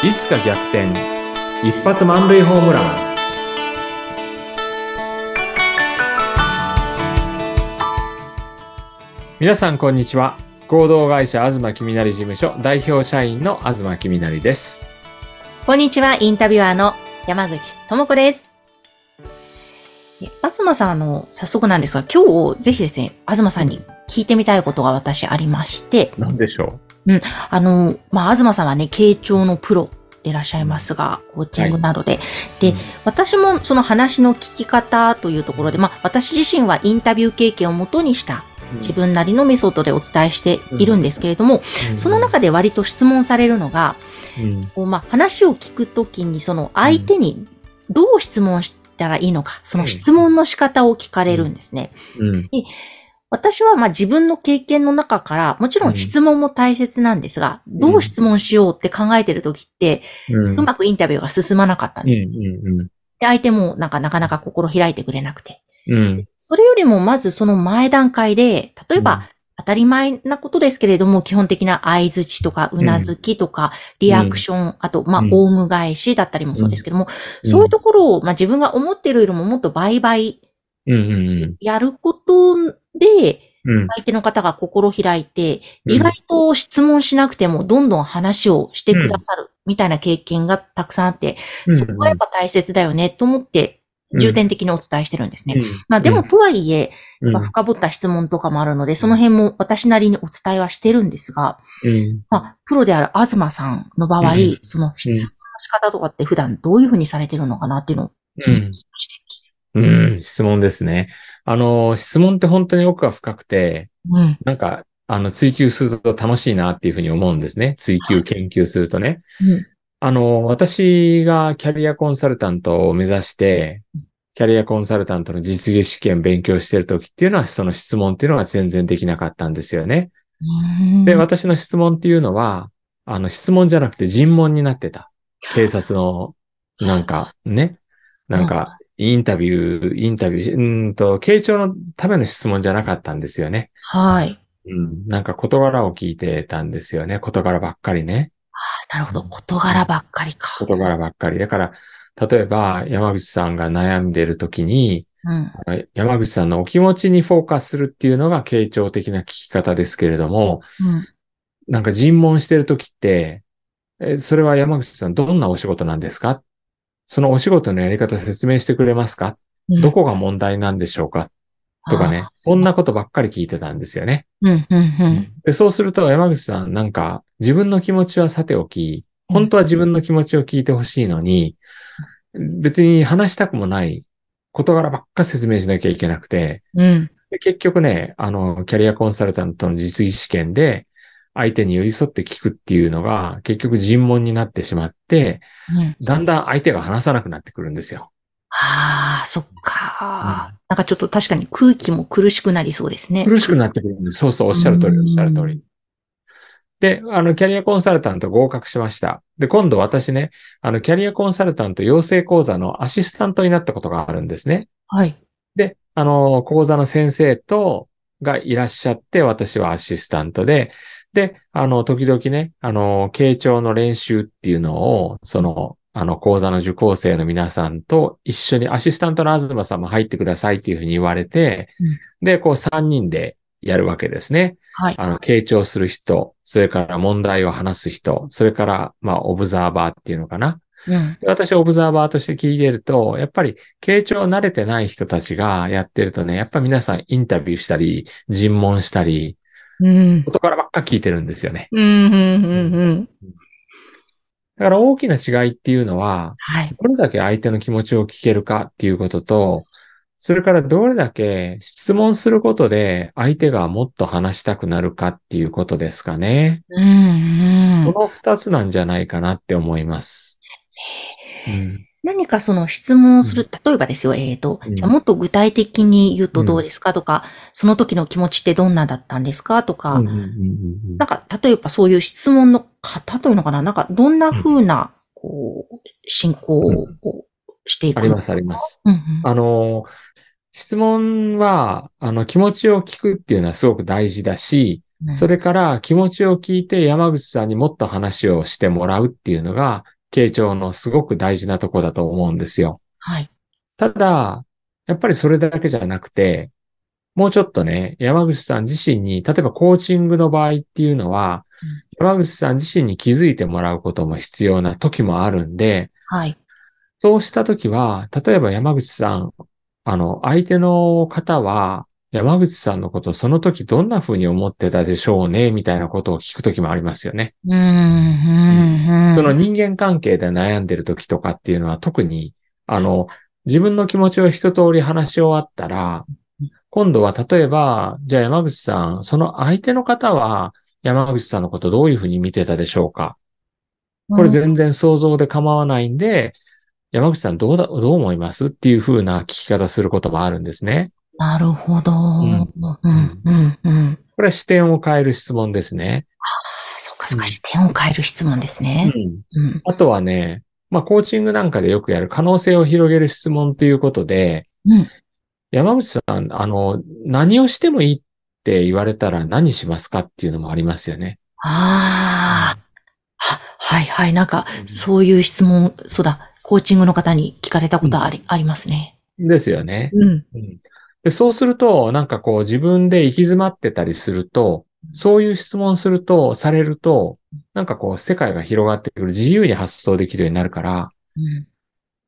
いつか逆転。一発満塁ホームラン。皆さんこんにちは。合同会社東きみなり事務所代表社員の東きみなりです。こんにちは、インタビュアーの山口智子です。え東さん、あの、早速なんですが、今日ぜひですね、東さんに聞いてみたいことが私ありまして、何でしょあの、まあ、東さんはね、傾聴のプロでいらっしゃいますが、コーチングなどで。で、うん。私もその話の聞き方というところで、まあ、私自身はインタビュー経験をもとにしたう自分なりのメソッドでお伝えしているんですけれども、その中で割と質問されるのが、うん。まあ、話を聞くときに、その相手にどう質問したらいいのか、その質問の仕方を聞かれるんですね。うん私はまあ自分の経験の中から、もちろん質問も大切なんですが、んどう質問しようって考えてるときって、うん。うまくインタビューが進まなかったんうんです。で、相手もなんかなかなか心開いてくれなくて。うん。それよりもまずその前段階で、例えば、当たり前なことですけれども、基本的な相づちとか、うなずきとか、リアクション、あと、まあう、ん。オウム返しだったりもそうですけども、うん。そういうところを、まあ、自分が思ってるよりももっと倍々やることで、うん。相手の方が心開いて、うん。意外と質問しなくても、どんどん話をしてくださる、みたいな経験がたくさんあって、うんそこはやっぱ大切だよね、と思って、重点的にお伝えしてるんですね。うん。まあでも、とはいえ、うん。まあ、深掘った質問とかもあるので、その辺も私なりにお伝えはしてるんですが、うん。まあ、プロである東さんの場合、うん。その質問の仕方とかって普段どういうふうにされてるのかなっていうのを気にして。うん、質問ですね。あの、質問って本当に奥が深くて、うん。なんか、あの、追求すると楽しいなっていうふうに思うんですね。追求、研究するとね。うん。あの、私がキャリアコンサルタントを目指して、キャリアコンサルタントの実技試験勉強してる時っていうのは、その質問っていうのが全然できなかったんですよね。で、私の質問っていうのは、あの、質問じゃなくて尋問になってた。警察の、なんか、ね。なんか、インタビュー、インタビュー、うーんと、傾聴のための質問じゃなかったんですよね。はい。うん。なんか事柄を聞いてたんですよね。事柄ばっかりね。あなるほど。事柄ばっかりか。事柄ばっかり。だから、例えば、山口さんが悩んでる時に、うん。山口さんのお気持ちにフォーカスするっていうのが傾聴的な聞き方ですけれども、うん。なんか尋問してる時って、え、それは山口さんどんなお仕事なんですか？そのお仕事のやり方説明してくれますか？うん。どこが問題なんでしょうか？とかね、そんなことばっかり聞いてたんですよね。うん、うん、うん。で、そうすると山口さんなんか自分の気持ちはさておき、本当は自分の気持ちを聞いてほしいのに、別に話したくもない事柄ばっか説明しなきゃいけなくて、うん。で結局ね、あの、キャリアコンサルタントの実技試験で、相手に寄り添って聞くっていうのが、結局尋問になってしまって、うん。だんだん相手が話さなくなってくるんですよ。ああ、そっか。なんかちょっと確かに空気も苦しくなりそうですね。苦しくなってくるんです。そうそう、おっしゃる通り、うんおっしゃる通り。で、あの、キャリアコンサルタント合格しました。で、今度私ね、あの、キャリアコンサルタント養成講座のアシスタントになったことがあるんですね。はい。で、あの、講座の先生と、がいらっしゃって、私はアシスタントで、で、あの、時々ね、あの、傾聴の練習っていうのを、その、あの、講座の受講生の皆さんと一緒にアシスタントの東さんも入ってくださいっていうふうに言われて、うんで、こう3人でやるわけですね。はい。あの、傾聴する人、それから問題を話す人、それから、まあ、オブザーバーっていうのかな。うん。で私、オブザーバーとして聞いてると、やっぱり、傾聴慣れてない人たちがやってるとね、やっぱ皆さんインタビューしたり、尋問したり、うん。ことからばっか聞いてるんですよね。うん、うん、うん。だから大きな違いっていうのは、はい。どれだけ相手の気持ちを聞けるかっていうことと、それからどれだけ質問することで相手がもっと話したくなるかっていうことですかね。うん、うん。この二つなんじゃないかなって思います。うん何かその質問をする、例えばですよ、えっ、と、うん。じゃあもっと具体的に言うとどうですかとか、その時の気持ちってどんなだったんですかとか、うんうんうんうんなんか、例えばそういう質問の方というのかななんか、どんな風な、こう、進行をしていくあります、あります。うんうん。あの、質問は、あの、気持ちを聞くっていうのはすごく大事だし、それから気持ちを聞いて山口さんにもっと話をしてもらうっていうのが、傾聴のすごく大事なとこだと思うんですよ。はい。ただ、やっぱりそれだけじゃなくて、もうちょっとね、山口さん自身に、例えばコーチングの場合っていうのは、山口さん自身に気づいてもらうことも必要な時もあるんで、はい。そうした時は、例えば山口さん、あの、相手の方は、山口さんのことをその時どんな風に思ってたでしょうね、みたいなことを聞く時もありますよね。うん、うん、うん。その人間関係で悩んでる時とかっていうのは特に、あの、自分の気持ちを一通り話し終わったら、今度は例えば、じゃあ山口さん、その相手の方は山口さんのことどういうふうに見てたでしょうかこれ全然想像で構わないんで、山口さんどうだ、どう思います？っていうふうな聞き方することもあるんですね。なるほど。うんん、うん、うん、うん。これは視点を変える質問ですね。そっかそっか、視点を変える質問ですね。うん。あとはね、まあ、コーチングなんかでよくやる可能性を広げる質問ということで、うん。山口さん、あの、何をしてもいいって言われたら何しますかっていうのもありますよね。ああ。は、はいはい。なんかう、んそういう質問、そうだ、コーチングの方に聞かれたことあり、ありますね。ですよね。うん。うんでそうすると、なんかこう自分で行き詰まってたりすると、そういう質問すると、されると、なんかこう世界が広がってくる、自由に発想できるようになるから、うん。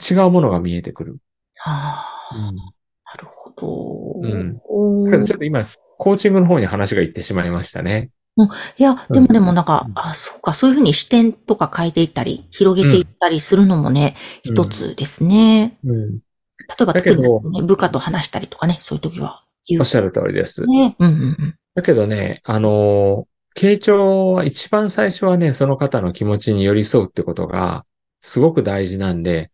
違うものが見えてくる。はあ、なるほど。うんおーだけどちょっと今、コーチングの方に話が行ってしまいましたね。いや、でもうんでもなんか、うんあ、そうか、そういうふうに視点とか変えていったり、広げていったりするのもね、うん一つですね。うん。例えば、だ部下と話したりとかね、そういう時は言うおっ。しゃる通りです。ね。うんうんうん。だけどね、あの、傾聴は一番最初はね、その方の気持ちに寄り添うってことが、すごく大事なんで、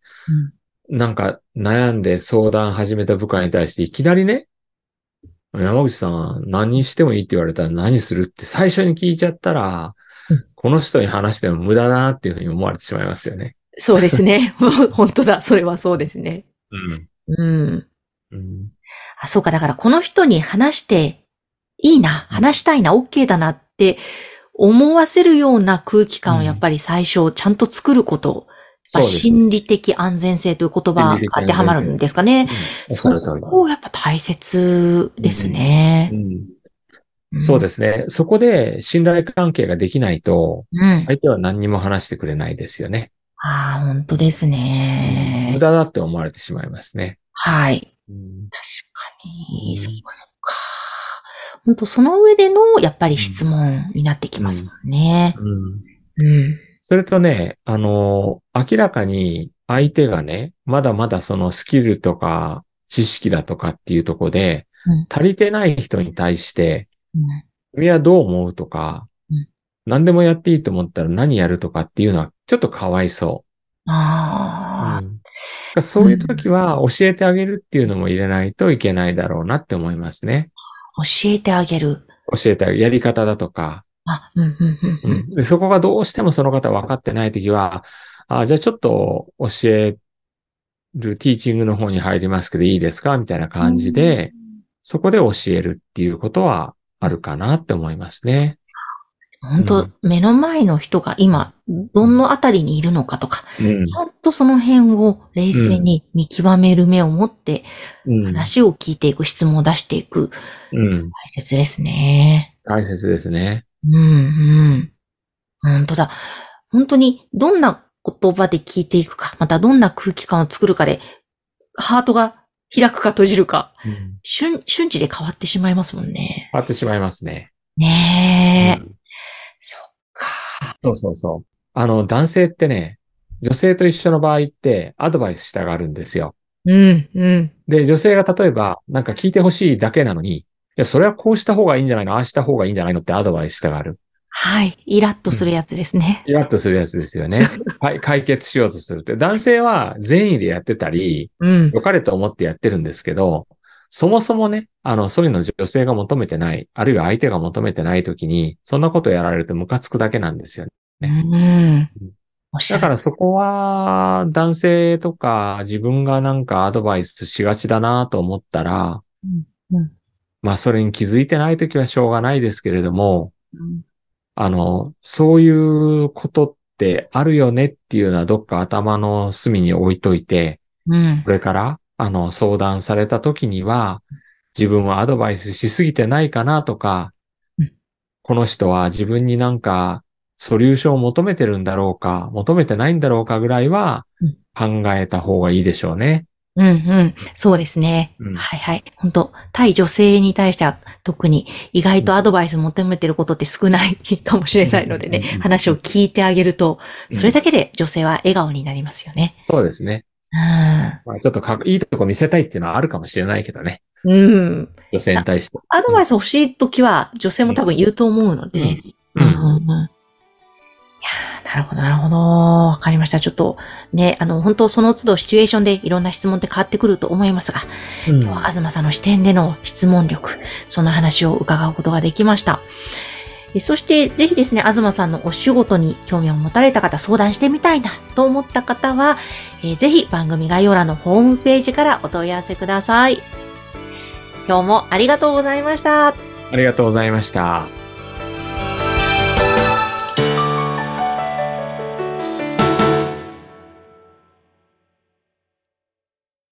なんか悩んで相談始めた部下に対していきなりね、山口さん何してもいいって言われたら何するって最初に聞いちゃったらうん、この人に話しても無駄だなっていうふうに思われてしまいますよね。そうですね。本当だ。それはそうですね。うん。うん。うん。あ、そうか。だから、この人に話していいな、話したいな、OK だなって思わせるような空気感をやっぱり最初ちゃんと作ること。うです心理的安全性という言葉が当てはまるんですかね。そこやっぱ大切ですねう。んそうですね。そこで信頼関係ができないと、うん。相手は何にも話してくれないですよね。ああ、本当です無ね。駄だって思われてしまいますね。はい。うん確かに。うんそっかそっか。本当その上での、やっぱり質問になってきますもんね。うんうん。それとね、あの、明らかに相手がね、まだまだそのスキルとか知識だとかっていうところでうん、足りてない人に対して、うん君はどう思うとかうん、何でもやっていいと思ったら何やるとかっていうのはちょっとかわいそう。ああ、うんそういう時は教えてあげるっていうのも入れないといけないだろうなって思いますね。教えてあげる。教えてあげる。やり方だとか、あ、うん、うん、うん、うん。うんで。そこがどうしてもその方分かってないときは、あじゃあちょっと教えるティーチングの方に入りますけどいいですかみたいな感じで、そこで教えるっていうことはあるかなって思いますね。本当、うん目の前の人が今、どのあたりにいるのかとか、うんちゃんとその辺を冷静に見極める目を持って、うん。話を聞いていく、質問を出していく。うん。大切ですね。大切ですね。うん、うん。本当だ。本当に、どんな言葉で聞いていくか、またどんな空気感を作るかで、ハートが開くか閉じるか、うん。瞬、瞬時で変わってしまいますもんね。変わってしまいますね。ねえ。うんそうそうそう。あの、男性ってね、女性と一緒の場合ってアドバイスしたがるんですよ。うん、うん。で、女性が例えば、なんか聞いてほしいだけなのに、いや、それはこうした方がいいんじゃないの？ああした方がいいんじゃないの？ってアドバイスしたがる。はい。イラッとするやつですね。イラッとするやつですよね。はい、解決しようとするって。男性は善意でやってたり、うん。良かれと思ってやってるんですけど、そもそもね、あの、そういうの女性が求めてない、あるいは相手が求めてない時に、そんなことやられるとムカつくだけなんですよね。うん。だからそこは、男性とか自分がなんかアドバイスしがちだなと思ったら、うんうんまあそれに気づいてないときはしょうがないですけれども、うんあの、そういうことってあるよねっていうのはどっか頭の隅に置いといて、うんこ。れから、あの、相談された時には、自分はアドバイスしすぎてないかなとかうん、この人は自分になんか、ソリューションを求めてるんだろうか、求めてないんだろうかぐらいはうん、考えた方がいいでしょうね。うんうん。そうですね。うんはいはい。本当対女性に対しては特に意外とアドバイス求めてることって少ないかもしれないのでね話を聞いてあげると、それだけで女性は笑顔になりますよね。そうですね。うん。まあ、ちょっとかっいいとこ見せたいっていうのはあるかもしれないけどね。うん。女性に対して。アドバイス欲しいときは女性も多分言うと思うので。うんうんうんうんいやーなるほど、なるほど。わかりました。ちょっとね、あの、本当その都度シチュエーションでいろんな質問って変わってくると思いますが、うん今日は東さんの視点での質問力、その話を伺うことができました。そして、ぜひですね、東さんのお仕事に興味を持たれた方、相談してみたいなと思った方は、えーぜひ番組概要欄のホームページからお問い合わせください。今日もありがとうございました。ありがとうございました。